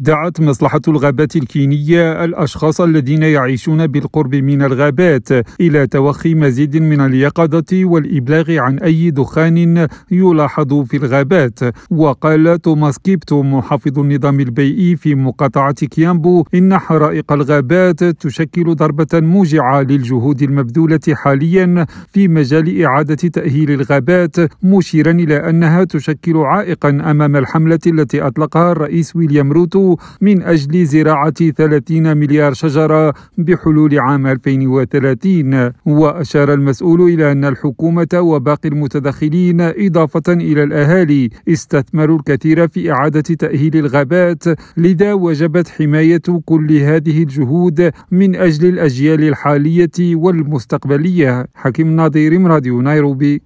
دعت مصلحة الغابات الكينية الأشخاص الذين يعيشون بالقرب من الغابات إلى توخي مزيد من اليقظة والإبلاغ عن أي دخان يلاحظ في الغابات. وقال توماس كيبتو محافظ النظام البيئي في مقاطعة كيامبو إن حرائق الغابات تشكل ضربة موجعة للجهود المبذولة حاليا في مجال إعادة تأهيل الغابات مشيرا إلى أنها تشكل عائقا أمام الحملة التي أطلقها الرئيس ويليام روتو من أجل زراعة 30 مليار شجرة بحلول عام 2030 وأشار المسؤول إلى أن الحكومة وباقي المتدخلين إضافة إلى الأهالي استثمروا الكثير في إعادة تأهيل الغابات لذا وجبت حماية كل هذه الجهود من أجل الأجيال الحالية والمستقبلية. حكيم ناظر راديو نيروبي.